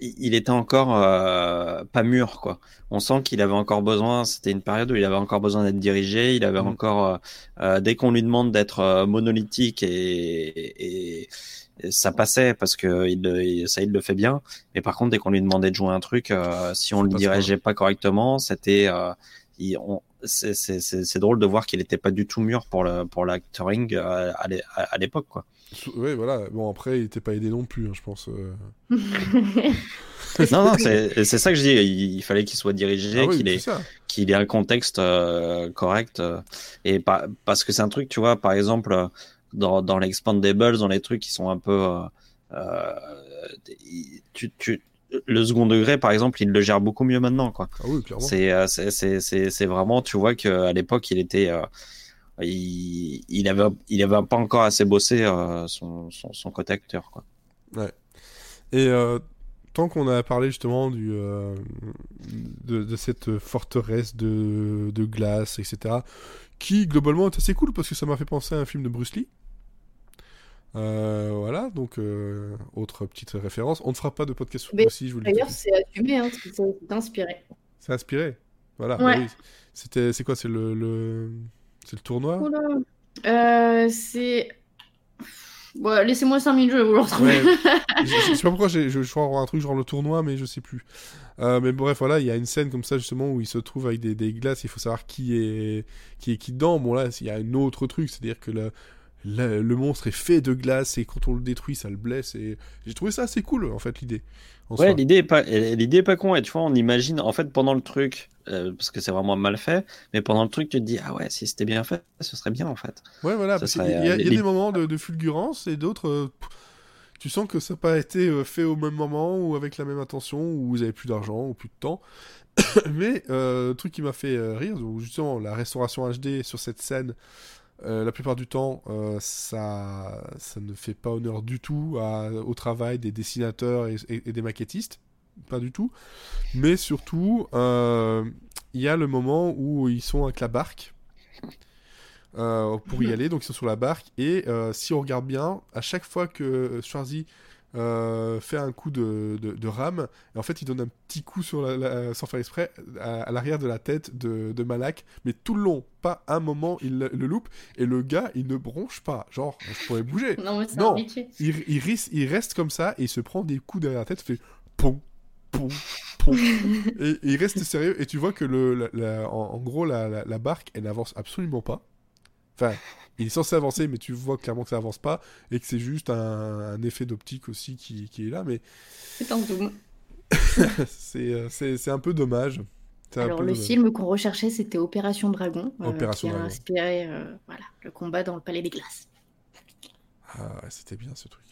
il était encore euh, pas mûr quoi. On sent qu'il avait encore besoin. C'était une période où il avait encore besoin d'être dirigé. Il avait Mhm. encore, euh, euh, dès qu'on lui demande d'être euh, monolithique et, et, et ça passait parce que il, ça il le fait bien. Mais par contre, dès qu'on lui demandait de jouer un truc, euh, si on le dirigeait pas correctement, c'était, euh, il- on- c'est c'est- c'est- c'est drôle de voir qu'il était pas du tout mûr pour le pour l'actoring euh, à à- à l'époque quoi. ouais, voilà. Bon, après, il était pas aidé non plus, hein, je pense. euh. Non, non, c'est c'est ça que je dis. Il, il fallait qu'il soit dirigé, Ah oui, qu'il ait, qu'il ait un contexte euh, correct. euh, et pas, parce que c'est un truc, tu vois, par exemple, dans, dans l'Expandables, dans les trucs qui sont un peu. euh, euh, tu, le second degré, par exemple, il le gère beaucoup mieux maintenant, quoi. Ah oui, clairement. C'est euh, c'est- vraiment, tu vois, qu'à l'époque, il était. euh, il, il avait il avait pas encore assez bossé euh, son, son, son côté acteur, quoi. Et euh, tant qu'on a parlé justement du, de, de cette forteresse de, de glace, etc., qui globalement est assez cool parce que ça m'a fait penser à un film de Bruce Lee. Euh, voilà, donc euh, autre petite référence. On ne fera pas de podcast sur Lee, je vous le dis. D'ailleurs, c'est assumé, hein, c'est inspiré. C'est inspiré. Voilà. Ouais. bah oui. C'était, c'est quoi C'est le, le... c'est le tournoi? Euh, c'est. Bon, laissez-moi 5 minutes, je vais vous le retrouver. Ouais. je, je sais pas pourquoi je, je crois avoir un truc genre le tournoi, mais je sais plus. Euh, mais bref, voilà, il y a une scène comme ça justement où il se trouve avec des, des glaces. Il faut savoir qui est qui est qui dedans. Bon là, il y a un autre truc, c'est-à-dire que le, le, le monstre est fait de glace et quand on le détruit, ça le blesse. Et j'ai trouvé ça assez cool en fait l'idée. Ouais, l'idée est pas, l'idée est pas con. Et tu vois, on imagine, en fait, pendant le truc, euh, parce que c'est vraiment mal fait, mais pendant le truc, tu te dis, ah ouais, si c'était bien fait, ce serait bien, en fait. Ouais, voilà, parce qu'il serait, y a, il y a euh, des moments de, de fulgurance et d'autres. euh, tu sens que ça n'a pas été fait au même moment ou avec la même intention ou vous avez plus d'argent ou plus de temps. Mais le truc qui m'a fait rire, donc, justement, la restauration HD sur cette scène, euh, la plupart du temps, euh, ça, ça ne fait pas honneur du tout à- au travail des dessinateurs et, et- et des maquettistes. Pas du tout. Mais surtout, euh, il y a le moment où ils sont avec la barque pour y aller. Donc ils sont sur la barque. Et si on regarde bien, à chaque fois que Schwarzy euh, fait un coup de, de, de rame, et en fait il donne un petit coup sur la, la- sans faire exprès à, à l'arrière de la tête de, de Malak. Mais tout le long, pas un moment il le, le loupe. Et le gars, il ne bronche pas. Genre, je pourrais bouger. Non, Non. Il, il, ris- il reste comme ça et il se prend des coups derrière la tête, fait pom, pom, pom. et, et il reste sérieux. Et tu vois que le, la- en, en gros, la barque, elle n'avance absolument pas. Enfin, il est censé avancer, mais tu vois clairement que ça avance pas et que c'est juste un, un effet d'optique aussi qui, qui est là. Mais C'est un zoom. c'est euh, un peu dommage. Alors, le dommage. film qu'on recherchait, c'était Opération Dragon, euh, Opération qui a Dragon. inspiré euh, voilà, le combat dans le Palais des Glaces. Ah, c'était bien ce truc.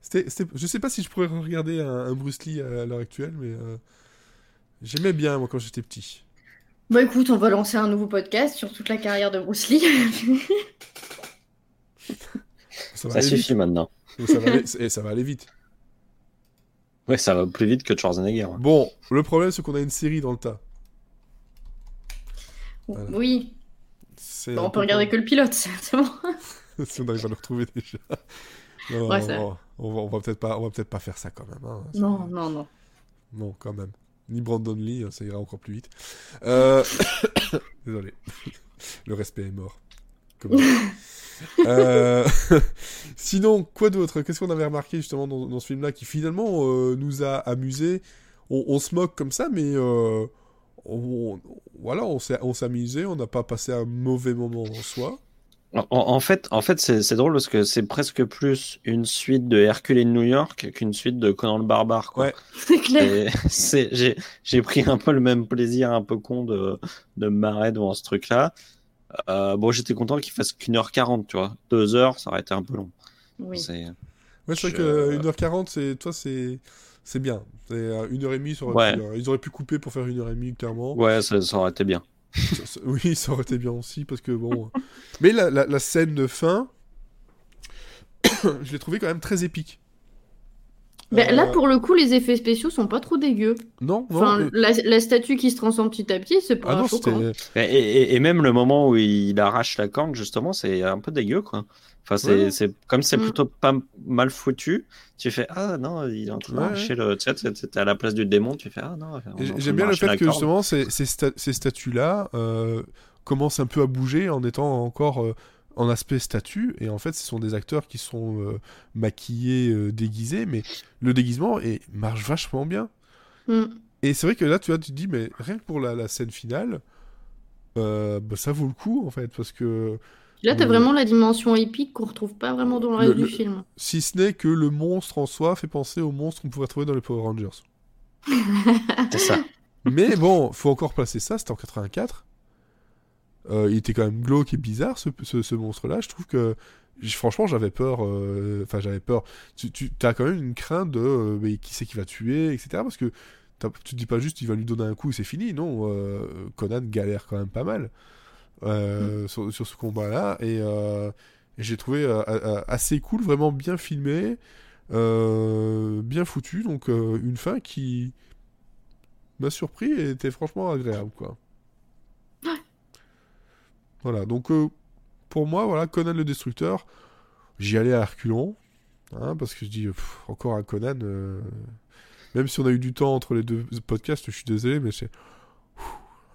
C'était, c'était- je sais pas si je pourrais regarder un, un Bruce Lee à, à l'heure actuelle, mais euh, j'aimais bien moi quand j'étais petit. Bah écoute, on va lancer un nouveau podcast sur toute la carrière de Bruce Lee. Ça va Ça aller suffit vite. maintenant. Ça va aller, et ça va aller vite. Ouais, ça va plus vite que Schwarzenegger. hein. Bon, le problème c'est qu'on a une série dans le tas. Voilà. Oui, on peut peu regarder que le pilote, c'est bon. si on arrive à le retrouver déjà. Non, Ouais, on, va, on va- on va peut-être pas, on va peut-être pas faire ça quand même. hein. Non, non, non. Non, quand même. Ni Brandon Lee, hein, ça ira encore plus vite. Euh, Désolé. Le respect est mort. Euh, Sinon, quoi d'autre? Qu'est-ce qu'on avait remarqué justement dans, dans ce film-là qui finalement euh, nous a amusés on, se moque comme ça, mais on, voilà, on s'est on n'a pas passé un mauvais moment en soi. En, en fait, en fait c'est c'est drôle parce que c'est presque plus une suite de Hercule in New York qu'une suite de Conan le Barbare. Quoi. Ouais. C'est clair. Et c'est- J'ai j'ai pris un peu le même plaisir un peu con de, de me marrer devant ce truc-là. Euh, bon, j'étais content qu'il fasse qu'une heure quarante, tu vois. Deux heures, ça aurait été un peu long. Oui. C'est- Ouais, c'est vrai Je- que 1h40, c'est, toi, c'est, c'est bien. C'est euh, 1h30, ça aurait Ouais. pu- euh, ils auraient pu couper pour faire 1h30, clairement. Ouais, ça, ça aurait été bien. Ça- oui, ça aurait été bien aussi, parce que bon. euh, Mais la, la, la scène de fin, je l'ai trouvé quand même très épique. Ben, Là, Euh, pour le coup, les effets spéciaux sont pas trop dégueux. Non, non. Enfin, euh, la, la statue qui se transforme petit à petit, c'est pas Ah non, c'était. Et, et- et même le moment où il arrache la corne, justement, c'est un peu dégueu, quoi. Enfin, c'est, Ouais. c'est comme c'est Mm. plutôt pas mal foutu. Tu fais ah non, il est en train Ouais, d'arracher le. Tu sais, à la place du démon. Tu fais ah non. de J'aime bien le fait que justement ces, ces, sta- ces statues-là euh, commencent un peu à bouger en étant encore euh, en aspect statue. Et en fait, ce sont des acteurs qui sont euh, maquillés, euh, déguisés, mais le déguisement est, marche vachement bien. Mm. Et c'est vrai que là, tu vois, tu te dis, mais rien que pour la, la scène finale, euh, bah, ça vaut le coup en fait, parce que Là, t'as Le- vraiment la dimension épique qu'on retrouve pas vraiment dans le reste Le- du le- film. si ce n'est que le monstre en soi fait penser au monstre qu'on pourrait trouver dans les Power Rangers. C'est ça. Mais bon, faut encore placer ça, c'était en 84. Euh, il était quand même glauque et bizarre, ce, ce- ce monstre-là. Je trouve que, franchement, j'avais peur. euh, Enfin, j'avais peur. Tu, tu as quand même une crainte de euh, mais qui c'est qui va tuer, etc. Parce que tu te dis pas juste il va lui donner un coup et c'est fini. Non, euh, Conan galère quand même pas mal euh, sur, ce combat-là. Et, euh, j'ai trouvé euh, assez cool, vraiment bien filmé, bien foutu. Donc, une fin qui m'a surpris et était franchement agréable, quoi. Voilà, donc pour moi, voilà, Conan le Destructeur, j'y allais à Herculon, hein, parce que je dis, encore un Conan, même si on a eu du temps entre les deux podcasts, je suis désolé, mais c'est...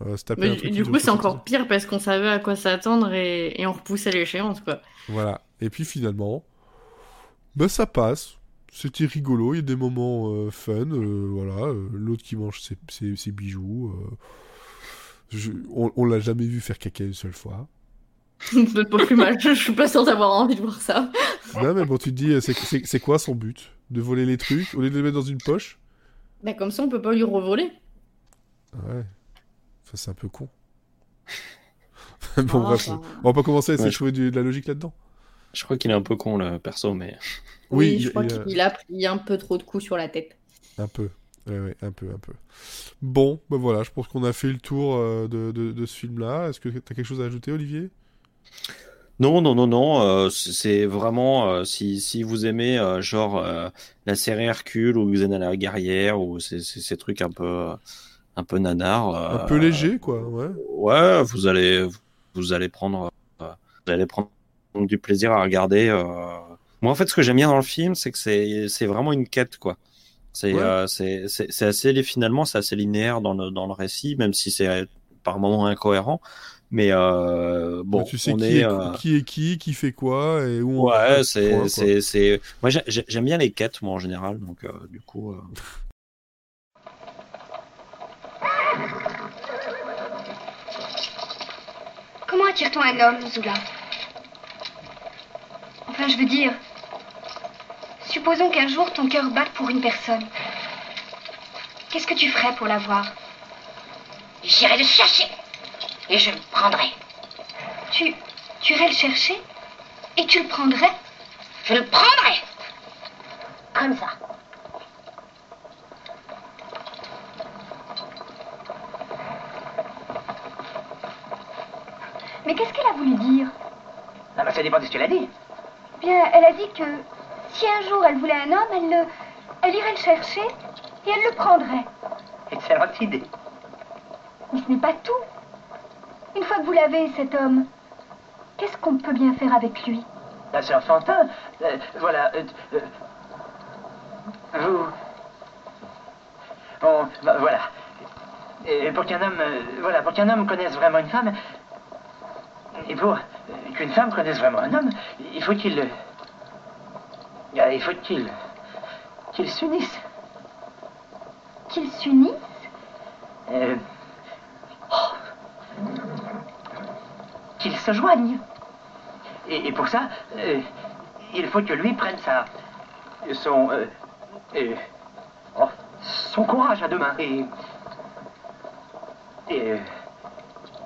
euh, se taper Mais un truc du coup, c'est 60 encore pire parce qu'on savait à quoi s'attendre et, et on repoussait l'échéance, quoi. Voilà. Et puis finalement, bah ça passe. C'était rigolo, il y a des moments euh, fun, euh, voilà. L'autre qui mange ses, ses- ses bijoux. je- on on l'a jamais vu faire caca une seule fois. Plus mal. Je suis pas sûre d'avoir envie de voir ça. non, mais bon, tu te dis, c'est quoi son but? De voler les trucs au lieu de les mettre dans une poche? Bah, comme ça, on peut pas lui revoler. Ouais. Enfin, c'est un peu con. bon, bref, on va pas commencer à essayer Ouais, de trouver du- de la logique là-dedans. Je crois qu'il est un peu con le perso, mais Oui, il- je crois il a- qu'il a pris un peu trop de coups sur la tête. Un peu. Ouais, ouais, un peu, un peu. Bon, ben voilà, je pense qu'on a fait le tour euh, de, de- de ce film-là. Est-ce que tu as quelque chose à ajouter, Olivier? Non, non, non, non. euh, c'est vraiment euh, si, si vous aimez euh, genre euh, la série Hercule ou Xena la guerrière ou ces, ces, ces trucs un peu un peu nanar. Un euh, peu léger, quoi, ouais. Ouais, vous allez vous allez prendre vous allez prendre du plaisir à regarder. euh. Moi, en fait, ce que j'aime bien dans le film, c'est que c'est vraiment une quête, quoi. C'est Ouais. euh, c'est assez finalement c'est assez linéaire dans le dans le récit, même si c'est par moments incohérent. Mais euh, bon, tu sais on qui est, est, euh, qui est qui, qui fait quoi, et où on Ouais, c'est, c'est, c'est. Moi, j'ai- j'ai- j'aime bien les quêtes, moi, en général. Donc, du coup. Comment attire-t-on un homme, Zula Enfin, je veux dire, supposons qu'un jour ton cœur batte pour une personne. Qu'est-ce que tu ferais pour la voir J'irai le chercher et je le prendrai. Tu, tu irais le chercher et tu le prendrais Je le prendrai Comme ça. Mais qu'est-ce qu'elle a voulu dire Non, mais ça dépend de ce que tu l'as dit. Bien, elle a dit que si un jour elle voulait un homme, elle, le, elle irait le chercher et elle le prendrait. Excellente idée. Mais ce n'est pas tout. Une fois que vous l'avez, cet homme, qu'est-ce qu'on peut bien faire avec lui Là, c'est enfantin. Euh, voilà. euh, euh, vous. Bon, bah, voilà. Et pour qu'un homme, voilà, pour qu'un homme connaisse vraiment une femme, et pour qu'une femme connaisse vraiment un homme, il faut qu'il, euh, il faut qu'il, qu'il s'unisse? Qu'ils s'unissent Euh, oh, qu'il se joigne. Et, et pour ça, euh, il faut que lui prenne sa, son, euh, euh, oh, son courage à deux mains. Et, et,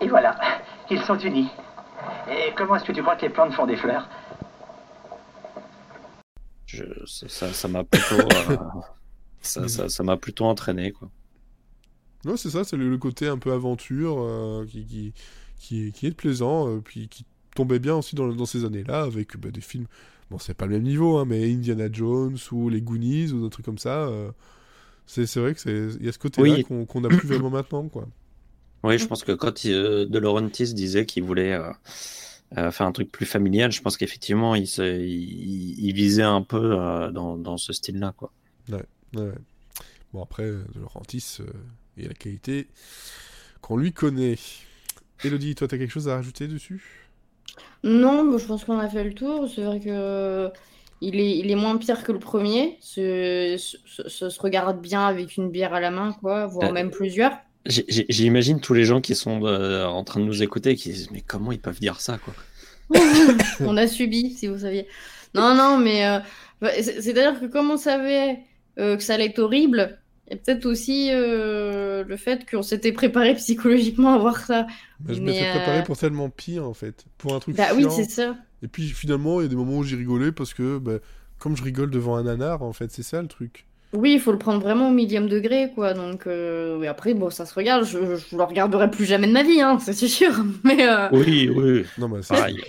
et voilà, ils sont unis. Et comment est-ce que tu crois que les plantes font des fleurs je, ça- m'a plutôt, euh, ça, ça, ça m'a plutôt entraîné, quoi. Non, c'est ça, c'est le, le côté un peu aventure euh, qui, qui, qui, qui est plaisant, euh, puis qui tombait bien aussi dans, dans ces années-là, avec bah, des films, bon, c'est pas le même niveau, hein, mais Indiana Jones ou les Goonies ou des trucs comme ça. euh, c'est c'est vrai que c'est il y a ce côté-là Oui. qu'on qu'on a plus vraiment maintenant, quoi. Oui, je pense que quand il, euh, De Laurentiis disait qu'il voulait euh, euh, faire un truc plus familial, je pense qu'effectivement, il, se, il, il visait un peu euh, dans, dans ce style-là, quoi. Ouais. Bon, après, De Laurentiis euh, et la qualité qu'on lui connaît. Elodie, toi, t'as quelque chose à rajouter dessus? Non, mais je pense qu'on a fait le tour. C'est vrai que il est, il est moins pire que le premier. Ce- Ça se regarde bien avec une bière à la main, quoi, voire Euh, même plusieurs. J'imagine tous les gens qui sont euh, en train de nous écouter qui disent Mais comment ils peuvent dire ça, quoi? On a subi, si vous saviez. Non, non, mais euh, bah, c'est- c'est-à-dire que comme on savait euh, que ça allait être horrible, et peut-être aussi euh, le fait qu'on s'était préparé psychologiquement à voir ça. Bah, Je m'étais euh, préparé pour tellement pire, en fait. Pour un truc Bah oui, c'est ça. Et puis finalement, il y a des moments où j'ai rigolé parce que, bah, comme je rigole devant un nanar, en fait, c'est ça le truc. Oui, il faut le prendre vraiment au millième degré, quoi. Donc, euh, et après, bon, ça se regarde. Je, je le regarderai plus jamais de ma vie, hein, ça, c'est sûr. Mais, euh, Oui, oui, Non, mais c'est pareil.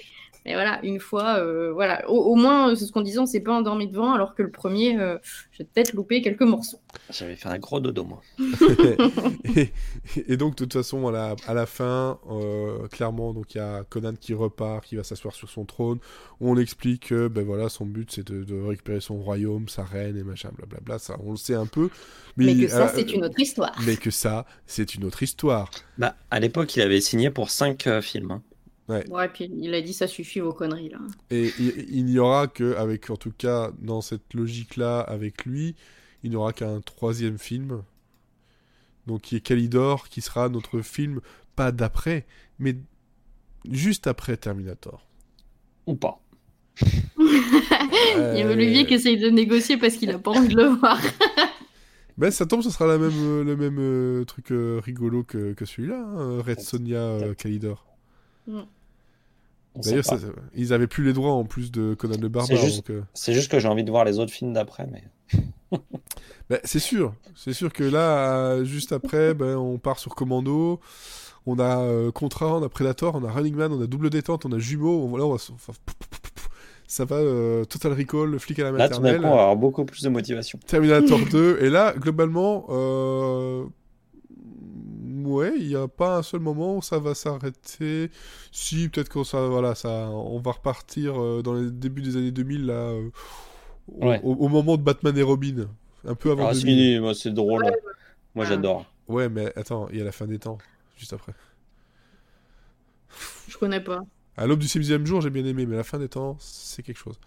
Mais voilà, une fois, euh, voilà. Au, au moins, euh, c'est ce qu'on disait, on s'est pas endormi devant, alors que le premier, euh, j'ai peut-être loupé quelques morceaux. J'avais fait un gros dodo, moi. et, et donc, de toute façon, à la, à la fin, euh, clairement, donc il y a Conan qui repart, qui va s'asseoir sur son trône. On explique que, ben voilà, son but c'est de, de récupérer son royaume, sa reine et machin, blablabla. Ça, on le sait un peu. Mais, que ça, euh, c'est une autre histoire. Mais que ça, c'est une autre histoire. Bah, à l'époque, il avait signé pour 5 films. hein. Ouais, puis il a dit ça suffit vos conneries, là. Et il, il n'y aura que, avec, en tout cas, dans cette logique-là, avec lui, il n'y aura qu'un troisième film. Donc, qui est Calidor, qui sera notre film, pas d'après, mais juste après Terminator. Ou pas. Il y a Olivier qui essaye de négocier parce qu'il a pas envie de le voir. Ben, ça tombe, ce sera la même, euh, le même euh, truc euh, rigolo que, que celui-là, hein, Red Sonia euh, Calidor. Sait D'ailleurs, ils avaient plus les droits en plus de Conan le Barbare. C'est juste- donc, euh, C'est juste que j'ai envie de voir les autres films d'après, mais. Ben, c'est sûr, c'est sûr que là, juste après, ben, on part sur Commando, on a euh, Contra, on a Predator, on a Running Man, on a Double Détente, on a Jumeaux, on, là, on va, enfin, ça va, euh, Total Recall, le flic à la Là, tout d'un maternelle, coup, on va avoir beaucoup plus de motivation. Terminator 2, et là, globalement, euh, ouais, il n'y a pas un seul moment où ça va s'arrêter. Si, peut-être qu'on ça, voilà, ça, on va repartir euh, dans les débuts des années 2000, là, euh, au, Ouais. au- au moment de Batman et Robin, un peu avant Ah, 2000. si, moi, c'est drôle. Moi, j'adore. Ouais, mais attends, il y a la fin des temps, juste après. Je connais pas. À l'aube du sixième jour, j'ai bien aimé, mais la fin des temps, c'est quelque chose.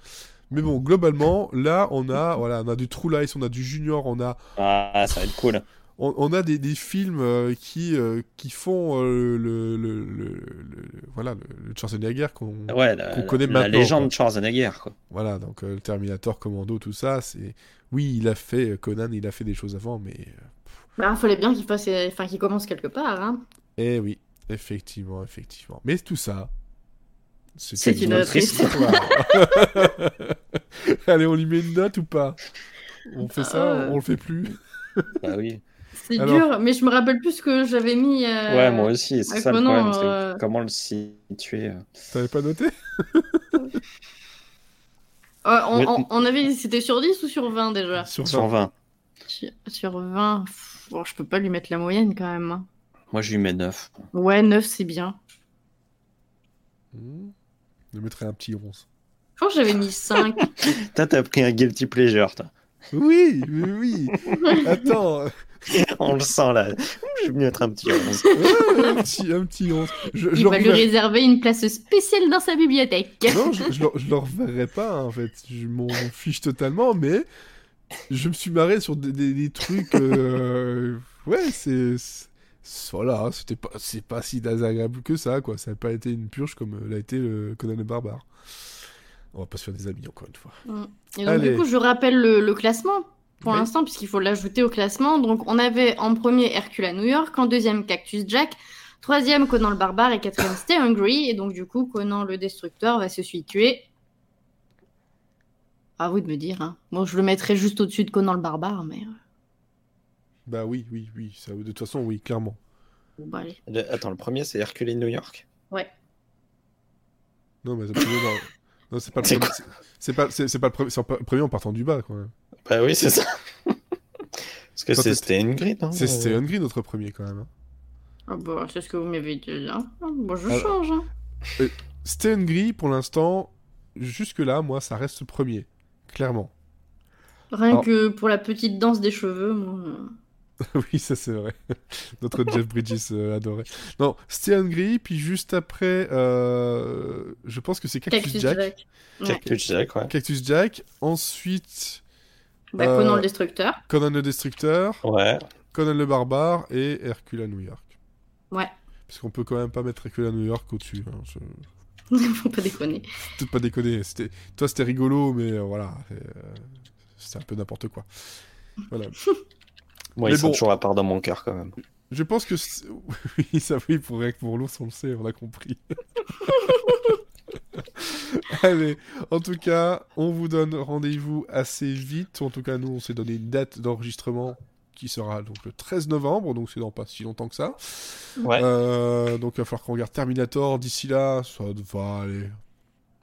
Mais bon, globalement, là, on a, voilà, on a du True Lies, on a du Junior, on a, Ah, ça va être cool. On, on a des, des films euh, qui, euh, qui font euh, le, le, le, le- le- voilà, le, le Schwarzenegger qu'on Ouais, la, qu'on connaît la maintenant. légende quoi. de Schwarzenegger, quoi. Voilà, donc euh, le Terminator, Commando, tout ça, c'est... Oui, il a fait, Conan, il a fait des choses avant, mais... Bah, fallait bien qu'il fasse, enfin, qu'il commence quelque part, hein. Eh oui, effectivement, effectivement. Mais tout ça, C'est une autre Allez, on lui met une note ou pas? On fait ça, on le fait plus? Bah oui. C'est Alors- dur, mais je me rappelle plus ce que j'avais mis. euh, Ouais, moi aussi, c'est ça le problème. euh, Comment le situer euh. T'avais pas noté euh, on, Mais- on- on avait, c'était sur 10 ou sur 20 déjà? Sur sur 20. Sur, sur 20, pff, bon, je peux pas lui mettre la moyenne quand même. hein. Moi, je lui mets 9. Ouais, 9 c'est bien. Hmm. Je mettrais un petit 11. Je pense que j'avais mis 5. Toi, t'as pris un guilty pleasure, toi. Oui, oui, oui Attends On le sent, là. Je vais lui mettre un petit 11. ouais, un, petit, un petit 11. Je, je Il va lui reverrai- réserver une place spéciale dans sa bibliothèque. Non, je, je, le, je le reverrai pas, en fait. Je m'en fiche totalement, mais je me suis marré sur des, des- des trucs. euh, Ouais, c'est. Voilà, c'était pas, c'est pas si désagréable que ça, quoi. Ça n'a pas été une purge comme euh, l'a été le Conan le Barbare. On va pas se faire des amis, encore une fois. Mm. Et donc, Allez. du coup, je rappelle le, le classement pour Oui. l'instant, puisqu'il faut l'ajouter au classement. Donc, on avait en premier Hercule à New York, en deuxième Cactus Jack, troisième Conan le Barbare et quatrième Stay Hungry. Et donc, du coup, Conan le Destructeur va se situer À vous de me dire. Hein. Moi, je le mettrais juste au-dessus de Conan le barbare, mais. euh, Bah oui, oui, oui. Ça, de toute façon, oui, clairement. bon, bah, allez. Le- Attends, le premier, c'est Hercule in New York? Ouais. Non, mais c'est pas le premier. c'est- pas, c'est, c'est pas le premier, c'est pas le premier en partant du bas, quand même. Bah oui, c'est ça. Parce que c'est Stan Green. Hein, C'est euh, Green, notre premier, quand même. hein. Ah bah, c'est ce que vous m'avez dit. Hein. Ah, Bon, je Alors- change. Hein. Green, pour l'instant, jusque-là, moi, ça reste le premier. Clairement. Rien Alors- que pour la petite danse des cheveux, moi. euh, oui, ça c'est vrai. Notre Jeff Bridges euh, adoré. Non, Green, puis juste après, euh, je pense que c'est Cactus, Cactus Jack. Jack. Ouais. Cactus Jack, ouais. Cactus Jack. Ensuite, Bah, Euh, Conan le Destructeur. Conan le Destructeur, Ouais. Conan le Barbare et Hercule à New York. Ouais. Parce qu'on peut quand même pas mettre Hercule à New York au-dessus. Hein. Je... Faut pas déconner. Peut-être pas déconner. C'était... Toi, c'était rigolo, mais euh, voilà. euh, C'était un peu n'importe quoi. Voilà. Moi, ils sont bon. toujours à part dans mon cœur, quand même. Je pense que... c'est- Oui, ça oui, pour, pour l'ours, on le sait, on a compris. Allez, en tout cas, on vous donne rendez-vous assez vite. En tout cas, nous, on s'est donné une date d'enregistrement qui sera donc le 13 novembre, donc c'est dans pas si longtemps que ça. Ouais. Euh, donc il va falloir qu'on regarde Terminator d'ici là, ça va aller.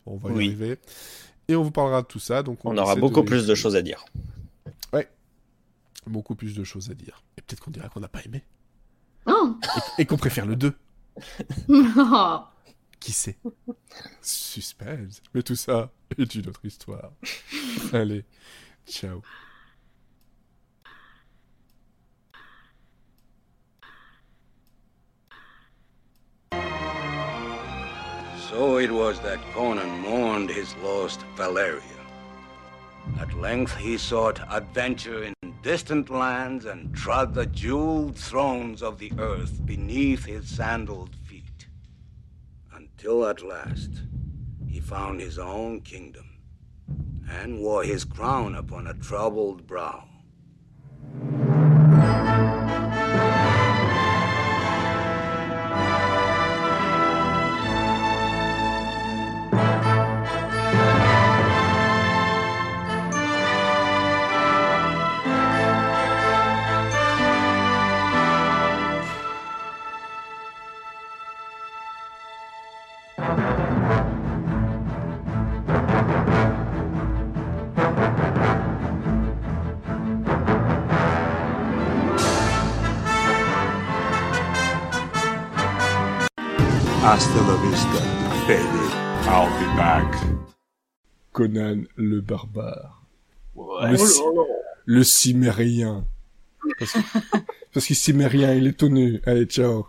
On va y Oui. arriver. Et on vous parlera de tout ça. Donc On aura beaucoup plus de choses à dire. Beaucoup plus de choses à dire. Et peut-être qu'on dira qu'on n'a pas aimé. Non Et, et qu'on préfère le 2. Oh. Qui sait Suspense. Mais tout ça est une autre histoire. Allez, ciao. So it was that Conan mourned his lost Valeria. At length he sought adventure in distant lands and trod the jeweled thrones of the earth beneath his sandaled Until at last he found his own kingdom and wore his crown upon a troubled brow. Hasta la vista, baby. I'll be back. Conan le barbare. Ouais. Le, ci- le cimérien. Parce, que- parce qu'il cimérien, il est tout nu. Allez, ciao.